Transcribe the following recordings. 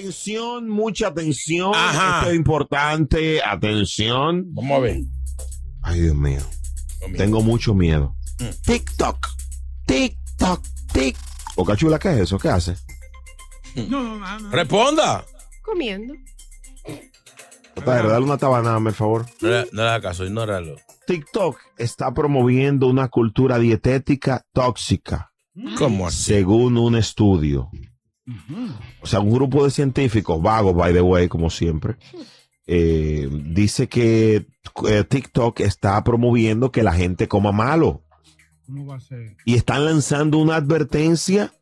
Atención, mucha atención. Ajá. Esto es importante. Atención. Vamos a ver. Ay, Dios mío. Tengo mucho miedo. TikTok. TikTok. TikTok. Boca chula, ¿qué es eso? ¿Qué hace? Responda. Comiendo. Padre, dale una tabanada, por favor. No le, no le haga caso, ignóralo. TikTok está promoviendo una cultura dietética tóxica, ¿Cómo así? según un estudio. O sea, un grupo de científicos, vagos, by the way, como siempre, eh, dice que eh, TikTok está promoviendo que la gente coma malo. Y están lanzando una advertencia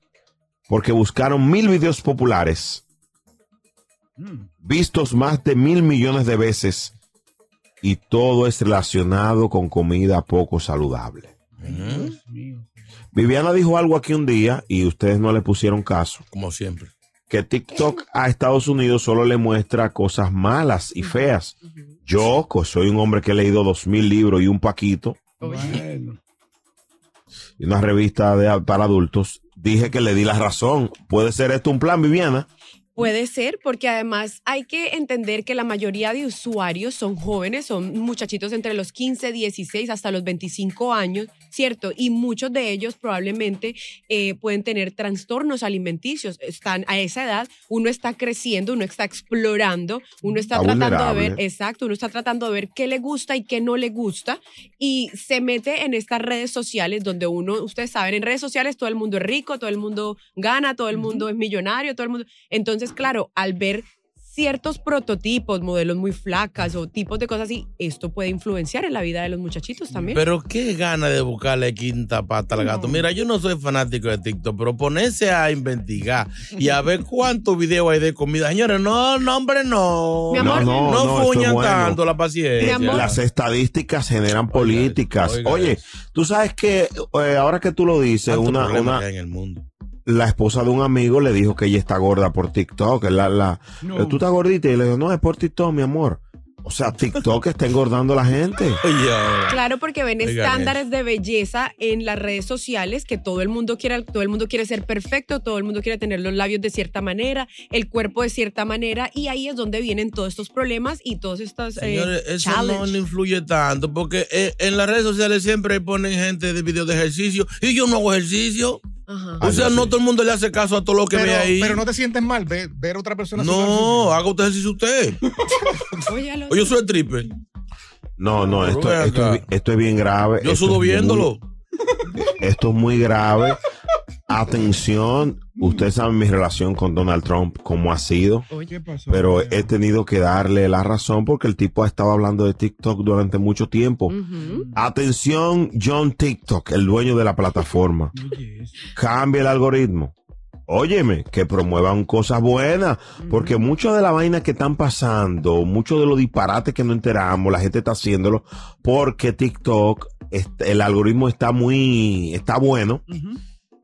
porque buscaron mil videos populares, vistos más de mil millones de veces, y todo es relacionado con comida poco saludable. Viviana dijo algo aquí un día y ustedes no le pusieron caso. Como siempre. que TikTok a Estados Unidos solo le muestra cosas malas y feas. Yo, que soy un hombre que he leído dos mil libros y un paquito, y una revista de, para adultos, dije que le di la razón. ¿Puede ser esto un plan, Viviana? Puede ser, porque además hay que entender que la mayoría de usuarios son jóvenes, son muchachitos entre los 15, 16 hasta los 25 años, ¿cierto? Y muchos de ellos probablemente eh, pueden tener trastornos alimenticios. Están a esa edad, uno está creciendo, uno está explorando, uno está Está tratando de ver, exacto, uno está tratando de ver qué le gusta y qué no le gusta y se mete en estas redes sociales donde uno, ustedes saben, en redes sociales todo el mundo es rico, todo el mundo gana, todo el mundo es millonario, todo el mundo. Entonces, claro, al ver ciertos prototipos, modelos muy flacas o tipos de cosas así, esto puede influenciar en la vida de los muchachitos también. Pero qué gana de buscarle quinta pata al gato. Mira, yo no soy fanático de TikTok, pero ponerse a investigar y a ver cuántos videos hay de comida. Señores, no, no, hombre, no. Mi amor. no, No, no, es fuñan bueno. tanto la paciencia. Las estadísticas generan políticas. oiga Oye, eso. tú sabes que eh, ahora que tú lo dices, una, una, que hay en el mundo. La esposa de un amigo le dijo que ella está gorda por TikTok. La, la, eh, Tú estás gordita y le dijo, no, es por TikTok, mi amor. O sea, TikTok está engordando a la gente. Claro, porque ven Oigan estándares de belleza en las redes sociales que todo el mundo quiere, todo el mundo quiere ser perfecto, todo el mundo quiere tener los labios de cierta manera, el cuerpo de cierta manera, y ahí es donde vienen todos estos problemas y todos estos eh, Señores, eso no challenge. influye tanto porque eh, en las redes sociales siempre ponen gente de videos de ejercicio y yo no hago ejercicio. Ajá. O sea, no todo el mundo le hace caso a todo lo que pero, ve ahí. pero no te sientes mal ver, ver a otra persona No, haga usted ejercicio usted. O yo soy el triple. No, no, esto, esto, esto es bien grave. Yo Esto sudo es muy- viéndolo. esto es muy grave. Atención, Ustedes saben mi relación con Donald Trump, cómo ha sido. Pero he tenido que darle la razón porque el tipo ha estado hablando de TikTok durante mucho tiempo. Atención, John TikTok, el dueño de la plataforma. Cambia el algoritmo. Óyeme, que promuevan cosas buenas, porque mucho de la vaina que están pasando, mucho de los disparates que no enteramos, la gente está haciéndolo porque TikTok, el algoritmo está muy, está bueno,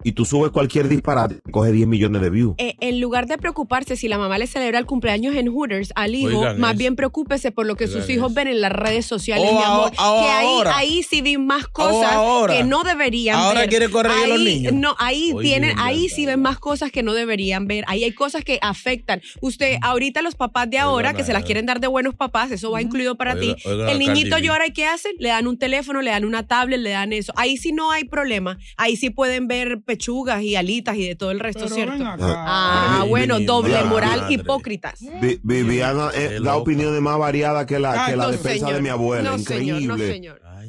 y tú subes cualquier disparate, coge 10 millones de views. Eh, en lugar de preocuparse si la mamá le celebra el cumpleaños en Hooters al hijo, Oigan más eso. bien preocúpese por lo que sus hijos eso. ven en las redes sociales, O mi amor. que ahí, ahora. ahí sí ven más O cosas ahora. que no deberían Ahora ver. quiere corregir a los Ahí- niños. No, ahí Oye, tienen, ahí sí ven más cosas que no deberían ver. Ahí hay cosas que afectan. Usted, ahorita los papás de ahora, que se las nada. quieren dar de buenos papás, eso va incluido para ti. el niñito llora y ¿qué hacen? Le dan un teléfono, le dan una tablet, le dan eso. Ahí sí no hay problema. Ahí sí pueden ver pechugas y alitas y de todo el resto, ¿cierto? Ah, Ay, bueno, doble madre. moral, hipócritas. Vi- Viviana eh, da opiniones más variadas que la, que la no, defensa señor. de mi abuela. No, señor, Increíble. no, señor.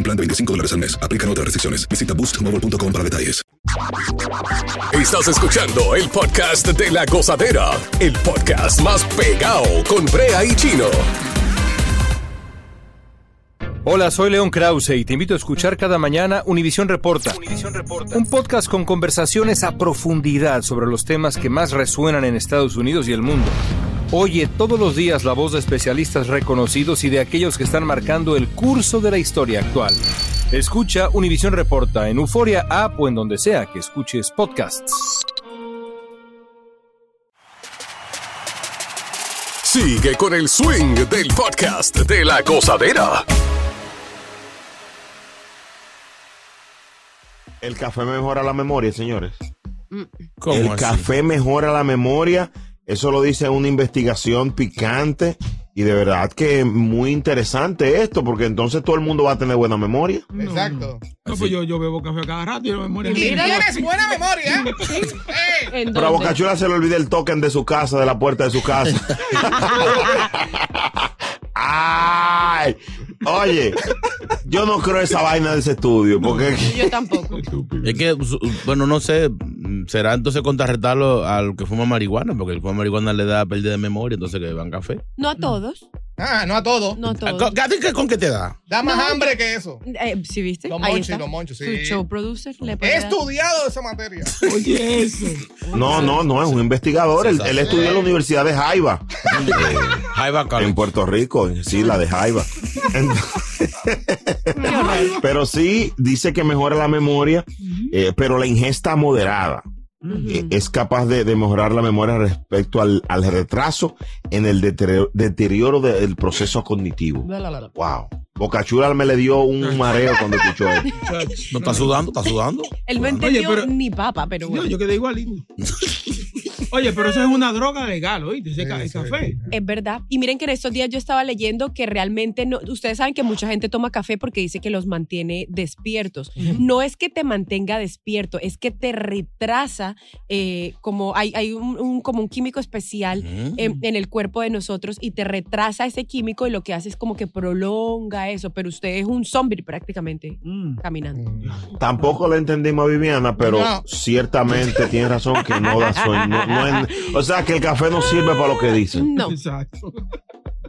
un plan de 25 dólares al mes. Aplican otras restricciones. Visita boostmobile.com para detalles. Estás escuchando el podcast de la gozadera, el podcast más pegado con Brea y Chino. Hola, soy León Krause y te invito a escuchar cada mañana Univisión Reporta. Un podcast con conversaciones a profundidad sobre los temas que más resuenan en Estados Unidos y el mundo. Oye todos los días la voz de especialistas reconocidos y de aquellos que están marcando el curso de la historia actual. Escucha Univisión Reporta en Euforia App o en donde sea que escuches podcasts. Sigue con el swing del podcast de la gozadera. El café mejora la memoria, señores. ¿Cómo el así? café mejora la memoria. Eso lo dice una investigación picante. Y de verdad que muy interesante esto, porque entonces todo el mundo va a tener buena memoria. Exacto. No, pues yo, yo bebo café cada rato y la memoria. Y tienes buena memoria. ¿eh? ¿En Pero a? Bocachula se le olvida el token de su casa, de la puerta de su casa. Ay, oye, yo no creo esa vaina de ese estudio, porque Yo tampoco. Es que, bueno, no sé, será entonces contrarrestarlo al que fuma marihuana, porque el que fuma marihuana le da pérdida de memoria, entonces que beban café. No a todos. Ah, no a todo. No a ¿Con, todos. con- con qué te da? Da más No, hambre que eso. Eh, ¿Sí viste? Los Ahí monchos, está. los monchos, sí. Su show producer le He puede dar- estudiado esa materia. Oye, eso. no, no, no, es un investigador. Él, él estudió en la Universidad de Jaiba, Jaiba College. en Puerto Rico, sí, la de Jaiba. Entonces- pero sí, dice que mejora la memoria, eh, pero la ingesta moderada. Eh, es capaz de, de mejorar la memoria respecto al, al retraso en el deterioro, deterioro del proceso cognitivo. Wow. Bocachula me le dio un mareo cuando escuchó esto. ¿No está sudando? ¿Está sudando? Él no Oye, entendió pero- ni papa, pero No, yo quedé igualito. Oye, pero eso es una droga legal, ¿oíste? Ese ca- el sí. café. Es verdad. Y miren que en estos días yo estaba leyendo que realmente no. Ustedes saben que mucha gente toma café porque dice que los mantiene despiertos. No es que te mantenga despierto, es que te retrasa. eh, como hay, hay un, un- como un químico especial Mm. en, en el cuerpo de nosotros y te retrasa ese químico y lo que hace es como que prolonga eso. Pero usted es un zombie prácticamente Mm. caminando. Tampoco la entendimos a Viviana, pero No. ciertamente tiene razón que no da sueño. No- no es- o sea, que el café no sirve para lo que dicen. No. Exacto.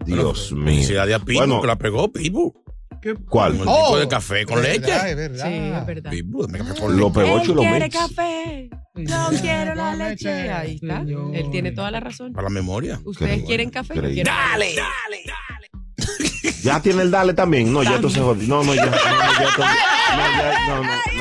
Dios mío. A Pibu, Bueno. que la pegó Pibu. ¿Cuál? Un Oh, tipo de café con es leche. verdad, es verdad. Sí, es verdad. Pues, café con Lo leche. pegó chulo quiere mix. café. Yo quiero la leche. Ahí está. Señor. Él tiene toda la razón. Para la memoria. Ustedes quieren café. Yo Increíble. quiero Ya tiene el dale también. No, ya esto se jodió. No, no, ya. No, no, ya no, ya, no, no, no, no, ya.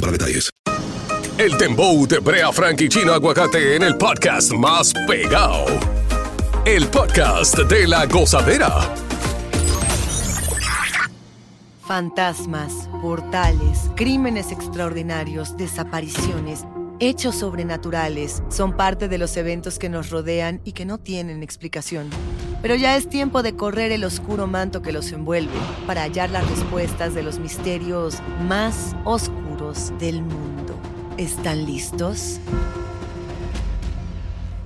para detalles. El dembow de Brea Frank y Chino Aguacate en el podcast más pegado. El podcast de la gozadera. Fantasmas, portales, crímenes extraordinarios, desapariciones, hechos sobrenaturales son parte de los eventos que nos rodean y que no tienen explicación. Pero ya es tiempo de correr el oscuro manto que los envuelve para hallar las respuestas de los misterios más oscuros del mundo. ¿Están listos?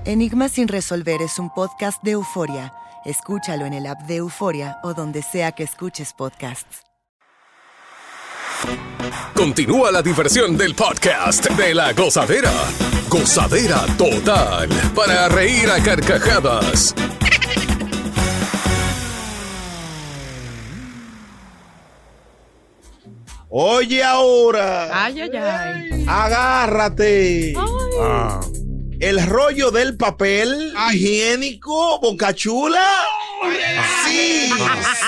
Enigma sin resolver es un podcast de euforia. Escúchalo en el app de Euforia o donde sea que escuches podcasts. Continúa la diversión del podcast de la gozadera. Gozadera total. Para reír a carcajadas. Oye ahora, Ay, ay, ay. agárrate. Ah. El rollo del papel higiénico, bocachula. Sí,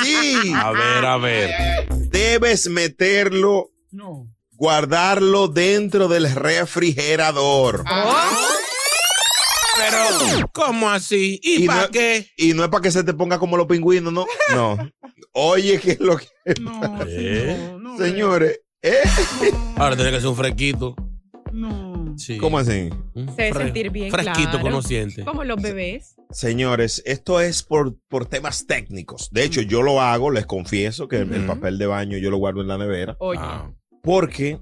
sí. A ver, a ver. Debes meterlo, No. guardarlo dentro del refrigerador. Pero, ¿cómo así? ¿Y, Y para no- qué? Y no es para que se te ponga como los pingüinos, no. No. Oye, ¿qué es lo que No, ¿Eh? no, no, Señores, ¿eh? Ahora tiene que ser un fresquito. No. Sí. ¿Cómo así? Se debe sentir bien, Fresquito claro. conociente. Como los bebés. Señores, esto es por, por temas técnicos. De hecho, yo lo hago, les confieso que el- papel de baño yo lo guardo en la nevera. Oye. Ah. Porque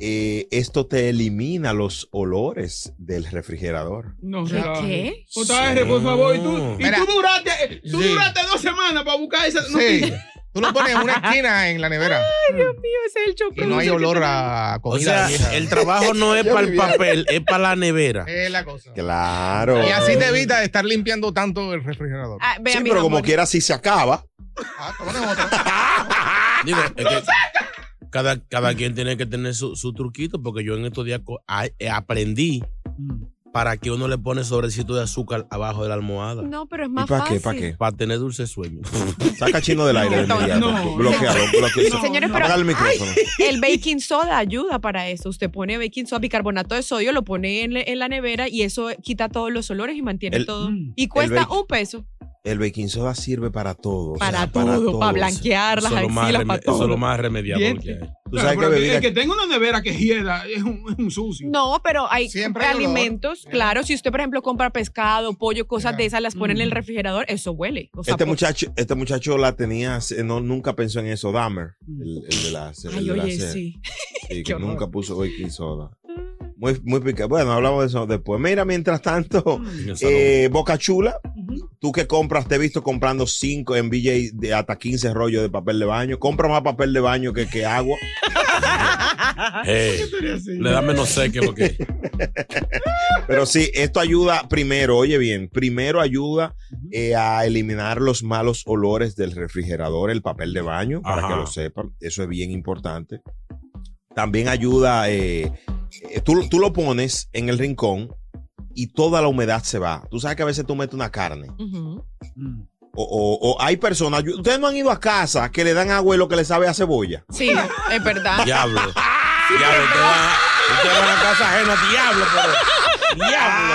eh, esto te elimina los olores del refrigerador. No ¿Qué? será. ¿Qué? JR, por favor. Y tú, y Mira. tú duraste, tú Sí. duraste dos semanas para buscar esa Sí. Tú lo pones en una esquina en la nevera Dios mío, ese es el choque. y no hay olor a O comida. sea, vieja. el trabajo no es Ya para el papel, es para la nevera. Es la cosa. Claro. Y así te evita de estar limpiando tanto el refrigerador. Ah, vea, Sí, pero como quiera, si se acaba. Ah, otro. Digo, es que cada, cada quien tiene que tener su, su truquito, porque yo en estos días a- eh, aprendí para que uno le pone sobrecito de azúcar abajo de la almohada. No, pero es ¿Y más para fácil. qué? ¿Para qué? Para tener dulce sueño. Saca chino del aire No, no. Bloquealo, bloquealo. Señores, pero- Apaga el micrófono. El baking soda ayuda para eso. Usted pone baking soda, bicarbonato de sodio, lo pone en, la nevera y eso quita todos los olores y mantiene El- todo. Mm. Y cuesta un peso. El baking soda sirve para todo. o Para sea, todo, para blanquear las Eso es lo más axilas, reme- para eso es todo. lo más remediable Bien. que hay. Tú Claro, sabes que el que tenga una nevera que hieda es un, es un sucio. No, pero hay Siempre hay olor. alimentos, claro, si usted por ejemplo compra pescado, pollo, cosas de esas, las pone en el refrigerador, eso huele. O sea, Este por- muchacho, este muchacho la tenía, no, nunca pensó en eso, Dahmer, el, el de la, el Ay, de la oye, serie. sí. Sí, que nunca puso baking soda. Muy, muy pica. Bueno, hablamos de eso después. Mira, mientras tanto, eh, Boca Chula, tú que compras, te he visto comprando 5 en BJ de hasta 15 rollos de papel de baño. Compra más papel de baño que, que agua. Le da menos seque porque Pero sí, esto ayuda primero, oye bien, primero ayuda eh, a eliminar los malos olores del refrigerador, el papel de baño, para Ajá. que lo sepan. Eso es bien importante. También ayuda, eh, tú, tú lo pones en el rincón y toda la humedad se va. Tú sabes que a veces tú metes una carne o, o- o hay personas, ustedes no han ido a casa que le dan agua y lo que le sabe a cebolla. Sí, es verdad. Diablo. Diablo, usted va, usted va a una casa ajena, diablo, pero. Diablo.